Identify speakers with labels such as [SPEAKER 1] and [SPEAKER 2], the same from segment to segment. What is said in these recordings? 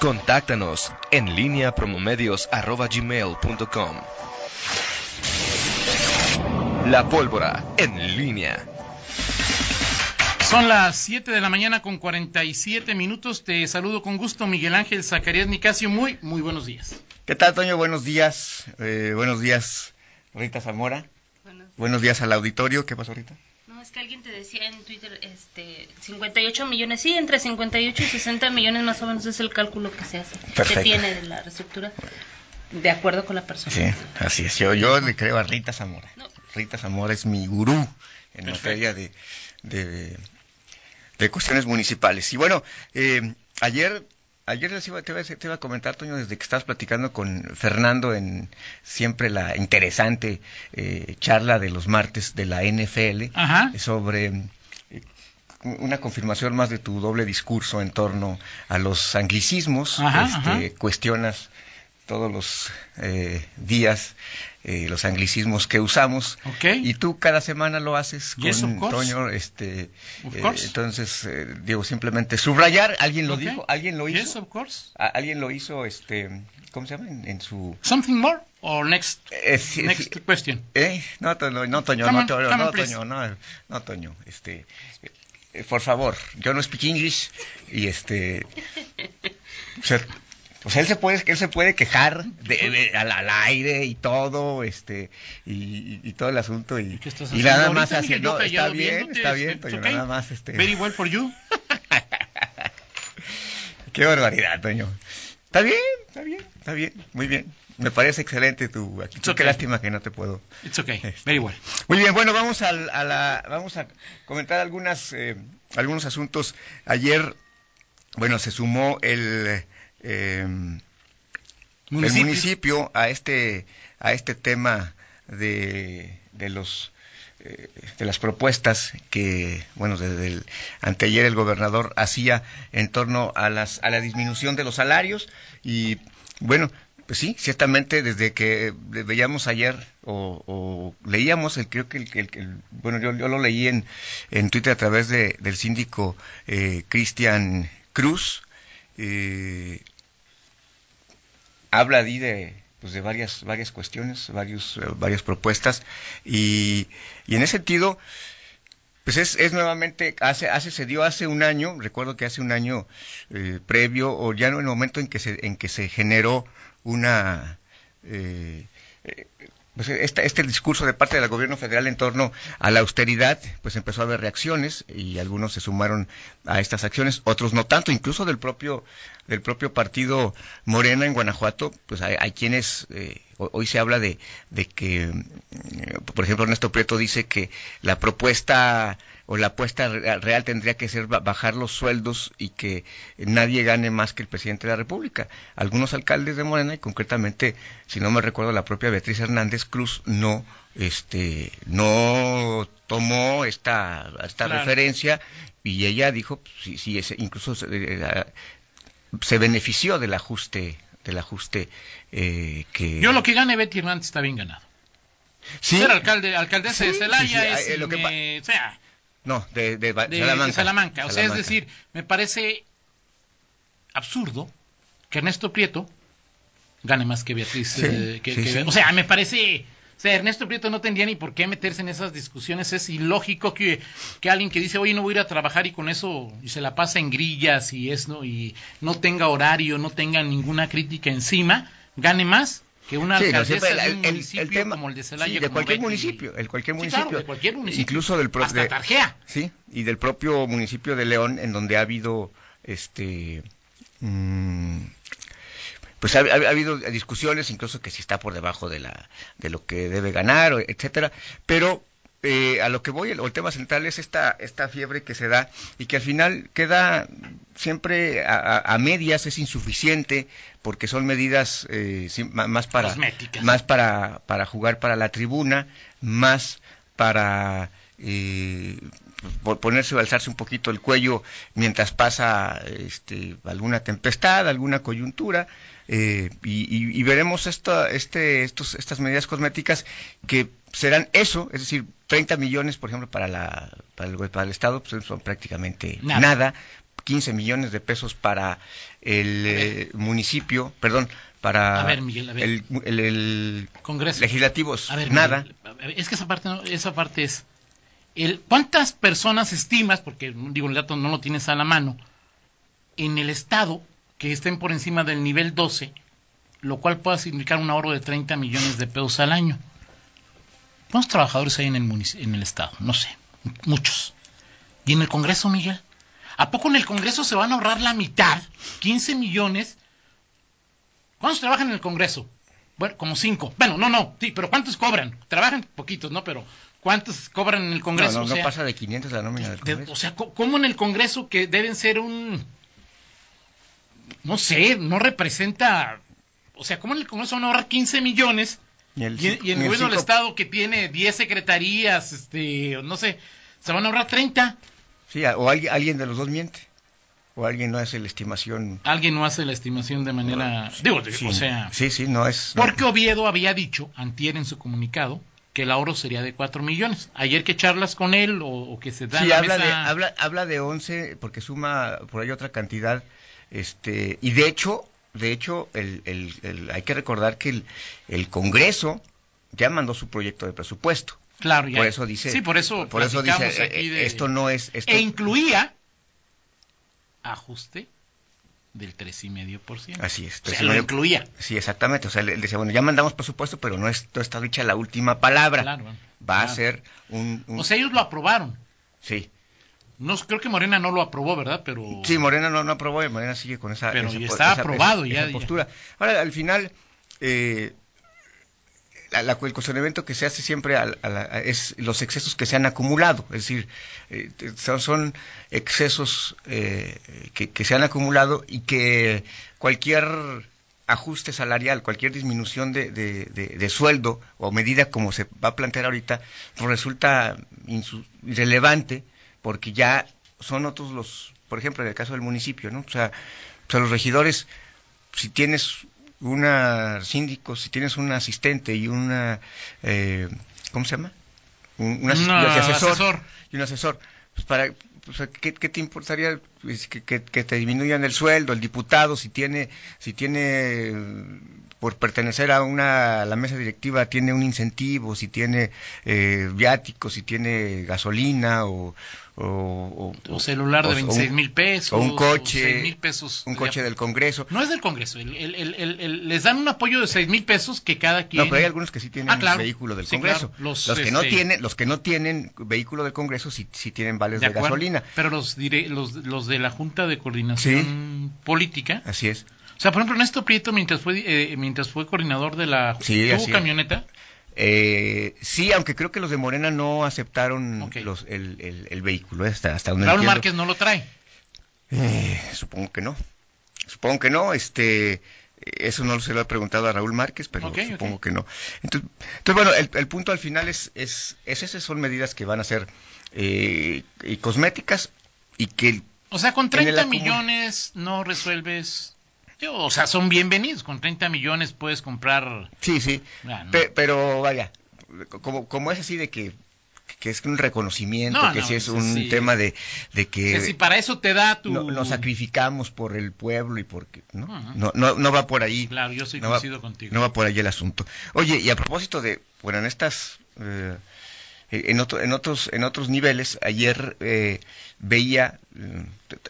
[SPEAKER 1] Contáctanos en línea promomedios.com. La pólvora en línea.
[SPEAKER 2] Son las 7 de la mañana con 47 minutos. Te saludo con gusto, Miguel Ángel Zacarías Nicasio. Muy, muy buenos días.
[SPEAKER 3] ¿Qué tal, Toño? Buenos días. Eh, buenos días, Rita Zamora. Buenos días. al auditorio. ¿Qué pasó, Rita?
[SPEAKER 4] No, es que alguien te decía en Twitter, este, 58 millones. Sí, entre 58 y 60 millones más o menos es el cálculo que se hace. Se tiene de la reestructura. De acuerdo con la persona.
[SPEAKER 3] Sí, así es. Yo, yo le creo a Rita Zamora. Rita Zamora es mi gurú en materia de, de, cuestiones municipales. Y bueno, eh, ayer Ayer te iba, te, iba, a comentar, Toño, desde que estabas platicando con Fernando en siempre la interesante eh, charla de los martes de la NFL sobre eh, una confirmación más de tu doble discurso en torno a los anglicismos. este, Cuestionas todos los eh, días eh, los anglicismos que usamos. Y tú cada semana lo haces con Toño. Este, eh, entonces, eh, digo, simplemente subrayar, alguien lo dijo, alguien lo hizo. alguien lo hizo, este, ¿cómo se llama? En, su...
[SPEAKER 2] Something more or next, next question.
[SPEAKER 3] No, Toño, no, Toño, no, Toño, no, Toño, no, no, Toño, este, por favor, yo no speak English y este... pues él se puede él se puede quejar de, al, aire y todo este y, todo el asunto y, y nada más haciendo está bien está bien Toño nada más este
[SPEAKER 2] very well for you
[SPEAKER 3] qué barbaridad Toño está bien está bien está bien muy bien me parece excelente tu actitud. Qué lástima que no te puedo.
[SPEAKER 2] It's okay. Este, very well.
[SPEAKER 3] Muy bien, bueno, vamos a, la, vamos a comentar algunas, eh, algunos asuntos. Ayer, bueno, se sumó el eh, el municipio. a este a este tema de, de los eh, de las propuestas que bueno desde el anteayer el gobernador hacía en torno a las a la disminución de los salarios y bueno pues sí ciertamente desde que veíamos ayer o, leíamos el creo que el, bueno yo, yo, lo leí en en Twitter a través de, del síndico eh, Cristian Cruz eh, habla ahí de, pues de varias, varias cuestiones, varios, eh, varias propuestas, y, y, en ese sentido, pues es, es, nuevamente, hace, hace, se dio hace un año, recuerdo que hace un año eh, previo, o ya no en el momento en que se, en que se generó una, eh, pues este, este, discurso de parte del gobierno federal en torno a la austeridad, pues empezó a haber reacciones y algunos se sumaron a estas acciones, otros no tanto, incluso del propio del propio partido Morena en Guanajuato, pues hay, quienes eh, hoy se habla de, de que, mm, por ejemplo, Ernesto Prieto dice que la propuesta o la apuesta real tendría que ser bajar los sueldos y que nadie gane más que el presidente de la República. Algunos alcaldes de Morena y concretamente, si no me recuerdo, la propia Beatriz Hernández Cruz no este no tomó esta esta referencia y ella dijo si, si incluso eh, se benefició del ajuste del ajuste eh, que
[SPEAKER 2] yo lo que gane Betty Hernández está bien ganado ¿Sí? ser alcalde alcaldesa de Celaya es eh, lo que sea
[SPEAKER 3] no, de, de,
[SPEAKER 2] Salamanca. O sea, es decir, me parece absurdo que Ernesto Prieto gane más que Beatriz. Eh, o sea, me parece... O sea, Ernesto Prieto no tendría ni por qué meterse en esas discusiones. Es ilógico que, que alguien que dice, oye, no voy a ir a trabajar y con eso y se la pasa en grillas y es, ¿no? Y no tenga horario, no tenga ninguna crítica encima, gane más que una alcaldesa de un municipio como el de Celaya
[SPEAKER 3] de cualquier municipio el cualquier municipio, cualquier municipio. incluso del propio sí y del propio municipio de León en donde ha habido este mm, pues ha, habido discusiones incluso que si está por debajo de la de lo que debe ganar etcétera. Pero eh, a lo que voy, el, tema central es esta, esta fiebre que se da y que al final queda siempre a, medias, es insuficiente porque son medidas eh, más para más para, para jugar para la tribuna, más para eh, ponerse o alzarse un poquito el cuello mientras pasa este, alguna tempestad, alguna coyuntura. Eh, y, veremos esta, este, estos, estas medidas cosméticas que serán eso, es decir, 30 millones, por ejemplo, para, la, para, el, para el Estado, pues son prácticamente nada. 15 millones de pesos para el eh, municipio, perdón, para El, Congreso legislativo, nada.
[SPEAKER 2] es que esa parte, esa parte es el, ¿cuántas personas estimas, porque digo el dato no lo tienes a la mano, en el estado que estén por encima del nivel 12, lo cual pueda significar un ahorro de 30 millones de pesos al año? ¿Cuántos trabajadores hay en el, en el estado? No sé, muchos. ¿Y en el Congreso, Miguel? ¿A poco en el Congreso se van a ahorrar la mitad, 15 millones? ¿Cuántos trabajan en el Congreso? Bueno, como cinco. Bueno, no, no, sí, pero ¿cuántos cobran? Trabajan poquitos, ¿no? Pero ¿cuántos cobran en el Congreso?
[SPEAKER 3] No, no, pasa de 500 la nómina del Congreso.
[SPEAKER 2] o sea, ¿cómo en el Congreso que deben ser un... No sé, no representa... O sea, ¿cómo en el Congreso van a ahorrar 15 millones? Y, el, el gobierno del Estado que tiene 10 secretarías, este, no sé, se van a ahorrar 30.
[SPEAKER 3] Sí, o alguien, de los dos miente. O alguien no hace la estimación.
[SPEAKER 2] Alguien no hace la estimación de manera. digo, o sea.
[SPEAKER 3] Sí, sí, no es.
[SPEAKER 2] Porque Oviedo había dicho, antier en su comunicado, que el ahorro sería de 4 millones. Ayer que charlas con él o, que se da.
[SPEAKER 3] Sí, habla, de, habla, habla de 11, porque suma por ahí otra cantidad. este Y de hecho, de hecho el, el, hay que recordar que el, el Congreso ya mandó su proyecto de presupuesto.
[SPEAKER 2] Claro,
[SPEAKER 3] Por eso dice.
[SPEAKER 2] Sí, por eso.
[SPEAKER 3] Por eso dice. Eh, esto no es. Esto...
[SPEAKER 2] E incluía ajuste del 3,5%.
[SPEAKER 3] Así es.
[SPEAKER 2] O sea, lo incluía.
[SPEAKER 3] Sí, exactamente. O sea, él decía, bueno, ya mandamos presupuesto, pero no, es, está dicha la última palabra. Claro, Va a ser un,
[SPEAKER 2] O sea, ellos lo aprobaron.
[SPEAKER 3] Sí.
[SPEAKER 2] No, creo que Morena no lo aprobó, ¿verdad? Pero...
[SPEAKER 3] Sí, Morena no, no aprobó y Morena sigue con esa,
[SPEAKER 2] pero está aprobado ya,
[SPEAKER 3] postura. Ahora, al final, eh, la, el cuestionamiento que se hace siempre es los excesos que se han acumulado, es decir, eh, son, excesos eh, que, se han acumulado y que cualquier ajuste salarial, cualquier disminución de, sueldo o medida como se va a plantear ahorita, pues resulta irrelevante porque ya son otros los, por ejemplo, en el caso del municipio, ¿no? O sea los regidores, si tienes una síndico, si tienes un asistente y una, eh, ¿cómo se llama? Un, asesor, y un asesor, pues para, ¿qué, te importaría pues, que, que, te disminuyan el sueldo? El diputado, si tiene, si tiene, por pertenecer a una, la mesa directiva, tiene un incentivo, si tiene eh, viáticos, si tiene gasolina o, o,
[SPEAKER 2] celular de 26 mil pesos.
[SPEAKER 3] O un coche.
[SPEAKER 2] mil pesos.
[SPEAKER 3] Un coche del Congreso.
[SPEAKER 2] No es del Congreso. les dan un apoyo de 6 mil pesos que cada quien.
[SPEAKER 3] No, pero hay algunos que sí tienen ah, vehículo del Congreso. Los, que no este, tienen, los que no tienen vehículo del Congreso sí, sí tienen vales de, gasolina.
[SPEAKER 2] Pero los, los, los de la Junta de Coordinación Política.
[SPEAKER 3] Así es.
[SPEAKER 2] O sea, por ejemplo, Néstor Prieto, mientras fue, eh, mientras fue coordinador de la.
[SPEAKER 3] Sí,
[SPEAKER 2] ¿Tuvo camioneta?
[SPEAKER 3] Eh, sí, aunque creo que los de Morena no aceptaron los, el, el, vehículo, eh, hasta, hasta donde
[SPEAKER 2] Raúl Márquez no lo trae.
[SPEAKER 3] Eh, supongo que no. Supongo que no. Este, eso no se lo he preguntado a Raúl Márquez, pero supongo que no. Entonces, bueno, el, punto al final es, es, es, esas son medidas que van a ser eh, cosméticas y que...
[SPEAKER 2] O sea, con 30 millones no resuelves o sea, son bienvenidos. Con 30 millones puedes comprar.
[SPEAKER 3] Sí, sí. pero vaya, como, como es así de que que es un reconocimiento, que si es un tema de, de que...
[SPEAKER 2] si para eso te da tu...
[SPEAKER 3] No, nos sacrificamos por el pueblo y porque... ¿no? no, no, no va por ahí.
[SPEAKER 2] Claro, yo soy coincido contigo.
[SPEAKER 3] No va por ahí el asunto. Oye, y a propósito de, bueno, en estas... Eh, en, otro, en, otros, en otros niveles, ayer eh, veía,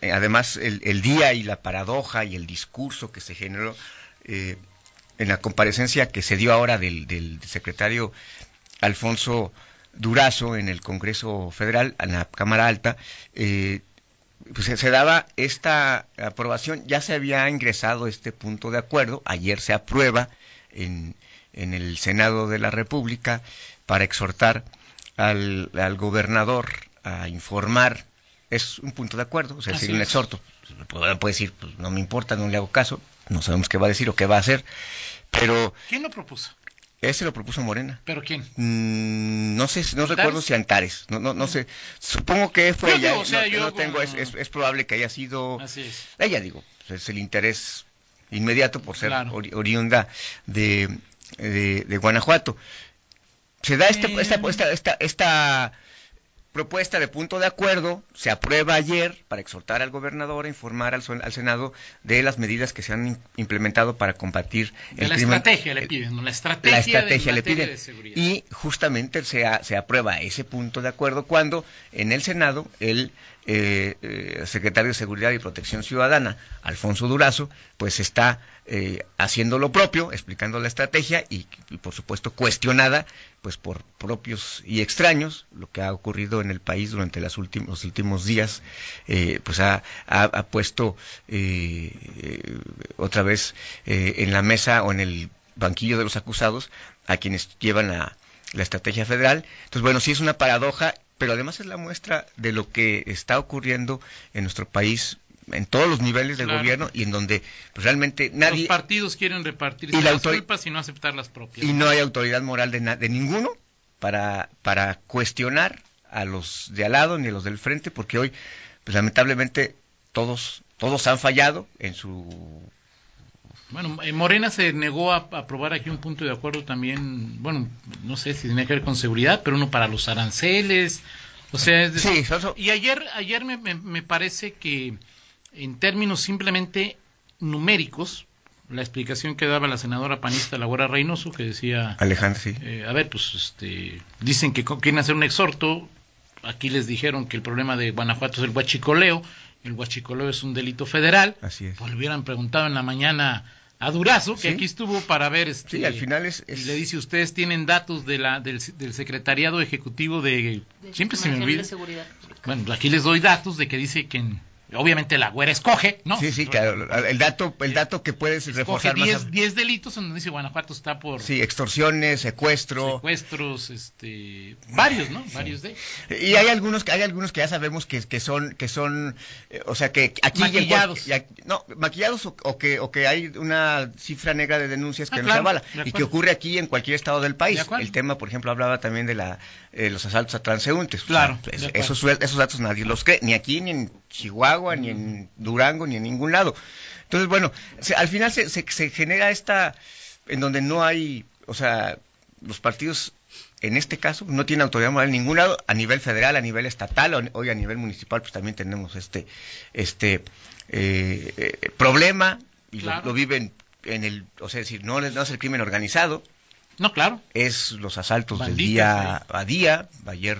[SPEAKER 3] eh, además, el, día y la paradoja y el discurso que se generó eh, en la comparecencia que se dio ahora del, secretario Alfonso Durazo en el Congreso Federal, en la Cámara Alta, pues se daba esta aprobación, ya se había ingresado este punto de acuerdo, ayer se aprueba en, en el Senado de la República para exhortar al, al gobernador a informar es un punto de acuerdo, o sea, es un exhorto. Puede, decir, pues, no me importa, no le hago caso, no sabemos qué va a decir o qué va a hacer, pero...
[SPEAKER 2] ¿Quién lo propuso?
[SPEAKER 3] Ese lo propuso Morena.
[SPEAKER 2] ¿Pero quién?
[SPEAKER 3] Mm, no sé, no recuerdo si Antares, no, no, no sé. Supongo que fue ella. no, tengo, es, es, probable que haya sido.
[SPEAKER 2] Así es.
[SPEAKER 3] Ella, digo, es el interés inmediato por ser oriunda de, de, de Guanajuato se da este, esta, esta, esta, propuesta de punto de acuerdo se aprueba ayer para exhortar al gobernador a informar al, Senado de las medidas que se han implementado para combatir
[SPEAKER 2] el la Estrategia le piden, la estrategia,
[SPEAKER 3] la estrategia le piden. Y justamente se, se aprueba ese punto de acuerdo cuando en el Senado el eh, eh, secretario de Seguridad y Protección Ciudadana, Alfonso Durazo, pues está eh, haciendo lo propio, explicando la estrategia y, por supuesto cuestionada pues por propios y extraños, lo que ha ocurrido en el país durante los últimos días, eh, pues ha, puesto otra vez en la mesa o en el banquillo de los acusados a quienes llevan la, la estrategia federal. Entonces, bueno, sí es una paradoja pero además es la muestra de lo que está ocurriendo en nuestro país en todos los niveles del gobierno y en donde pues, realmente nadie...
[SPEAKER 2] Los partidos quieren repartir las culpas y no aceptar las propias.
[SPEAKER 3] Y no hay autoridad moral de, de ninguno para, para cuestionar a los de al lado ni a los del frente, porque hoy, pues lamentablemente, todos, todos han fallado en su
[SPEAKER 2] bueno, eh, Morena se negó a aprobar aquí un punto de acuerdo también, bueno, no sé si tiene que ver con seguridad, pero uno para los aranceles, o sea, sí, y ayer, ayer me, me, parece que en términos simplemente numéricos, la explicación que daba la senadora panista Laura Reynoso, que decía...
[SPEAKER 3] Alejandro, sí.
[SPEAKER 2] Eh, a ver, pues este, dicen que quieren hacer un exhorto, aquí les dijeron que el problema de Guanajuato es el huachicoleo, el huachicoleo es un delito federal.
[SPEAKER 3] Así es.
[SPEAKER 2] Pues le hubieran preguntado en la mañana a Durazo, que aquí estuvo para ver. Este,
[SPEAKER 3] sí, al final es,
[SPEAKER 2] Y le dice: Ustedes tienen datos de la, del, Secretariado Ejecutivo de. siempre se me olvida. Bueno, aquí les doy datos de que dice que en Obviamente la güera escoge, ¿no?
[SPEAKER 3] Sí, sí, claro. El dato, el dato que puedes reforzar
[SPEAKER 2] más. 10 delitos donde dice Guanajuato está por.
[SPEAKER 3] Sí, extorsiones, secuestro.
[SPEAKER 2] Secuestros, este. Varios, ¿no? Varios de.
[SPEAKER 3] Y hay algunos, hay algunos que ya sabemos que, que son, que son, eh, o sea, que aquí.
[SPEAKER 2] Maquillados.
[SPEAKER 3] no, maquillados o, que, o que hay una cifra negra de denuncias que ah, no se avala. Y que ocurre aquí en cualquier estado del país. El tema, por ejemplo, hablaba también de la, eh, los asaltos a transeúntes.
[SPEAKER 2] Claro.
[SPEAKER 3] esos, esos datos nadie los cree, ni aquí ni en Chihuahua, ni en Durango, ni en ningún lado. Entonces, bueno, al final se, se, genera esta, en donde no hay, o sea, los partidos en este caso no tienen autoridad moral en ningún lado, a nivel federal, a nivel estatal, hoy a nivel municipal, pues también tenemos este, este eh, eh, problema, y lo, viven en el, o sea, decir, no, no es el crimen organizado.
[SPEAKER 2] No, claro.
[SPEAKER 3] Es los asaltos del día a día. Ayer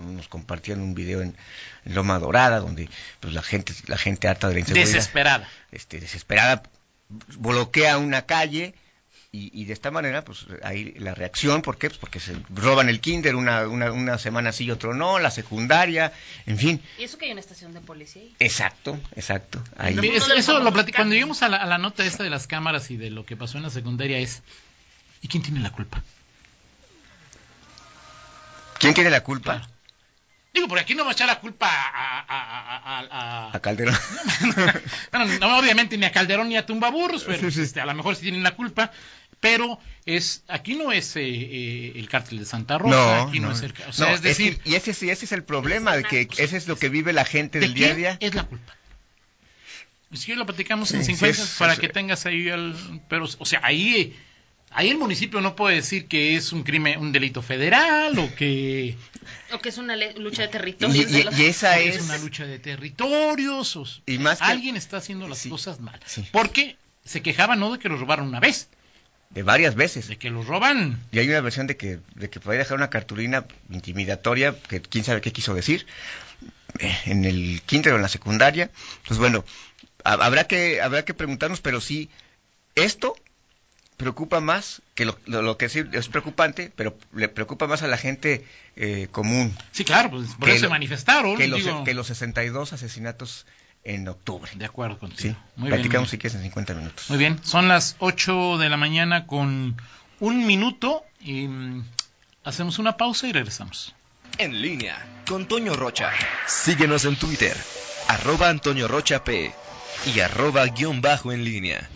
[SPEAKER 3] nos compartían un video en, Loma Dorada donde pues la gente la gente harta de la inseguridad
[SPEAKER 2] desesperada
[SPEAKER 3] este desesperada bloquea una calle y, de esta manera pues ahí la reacción ¿por qué? Pues porque se roban el kinder una, una, una semana sí y otro no la secundaria en fin
[SPEAKER 4] y eso que hay una estación de policía
[SPEAKER 3] exacto exacto
[SPEAKER 2] ahí. eso, lo cuando llegamos a la, a la nota esta de las cámaras y de lo que pasó en la secundaria es ¿y quién tiene la culpa?
[SPEAKER 3] ¿Quién tiene la culpa?
[SPEAKER 2] Digo, porque aquí no va a echar la culpa a... A,
[SPEAKER 3] a, Calderón.
[SPEAKER 2] bueno, no, obviamente ni a Calderón ni a Tumbaburros, pero este, a lo mejor sí tienen la culpa. Pero es aquí no es eh, eh, el cártel de Santa Rosa, aquí no, es el... O sea, es decir...
[SPEAKER 3] y ese, ese es el problema, de que ese es lo que vive la gente del día a día.
[SPEAKER 2] es la culpa? Si lo platicamos en 50 para que tengas ahí el... Pero, o sea, ahí Ahí el municipio no puede decir que es un crimen, un delito federal o que...
[SPEAKER 4] O que es una lucha de territorios.
[SPEAKER 3] Y, esa es...
[SPEAKER 2] una lucha de territorios. y más Alguien está haciendo las cosas mal. Porque se quejaban no de que los robaron una vez.
[SPEAKER 3] De varias veces.
[SPEAKER 2] De que los roban.
[SPEAKER 3] Y hay una versión de que, de que puede dejar una cartulina intimidatoria, que quién sabe qué quiso decir, eh, en el quinto o en la secundaria. Pues bueno, habrá que, habrá que preguntarnos, pero sí, esto preocupa más que lo, lo, que sí es preocupante, pero le preocupa más a la gente eh, común.
[SPEAKER 2] Sí, claro, pues por eso se manifestaron.
[SPEAKER 3] Que, los, que los 62 asesinatos en octubre.
[SPEAKER 2] De acuerdo contigo.
[SPEAKER 3] Sí, Muy platicamos si quieres en 50 minutos.
[SPEAKER 2] Muy bien, son las 8 de la mañana con un minuto y mm, hacemos una pausa y regresamos.
[SPEAKER 1] En línea con Toño Rocha. Síguenos en Twitter, arroba Antonio Rocha P y arroba guion bajo en línea.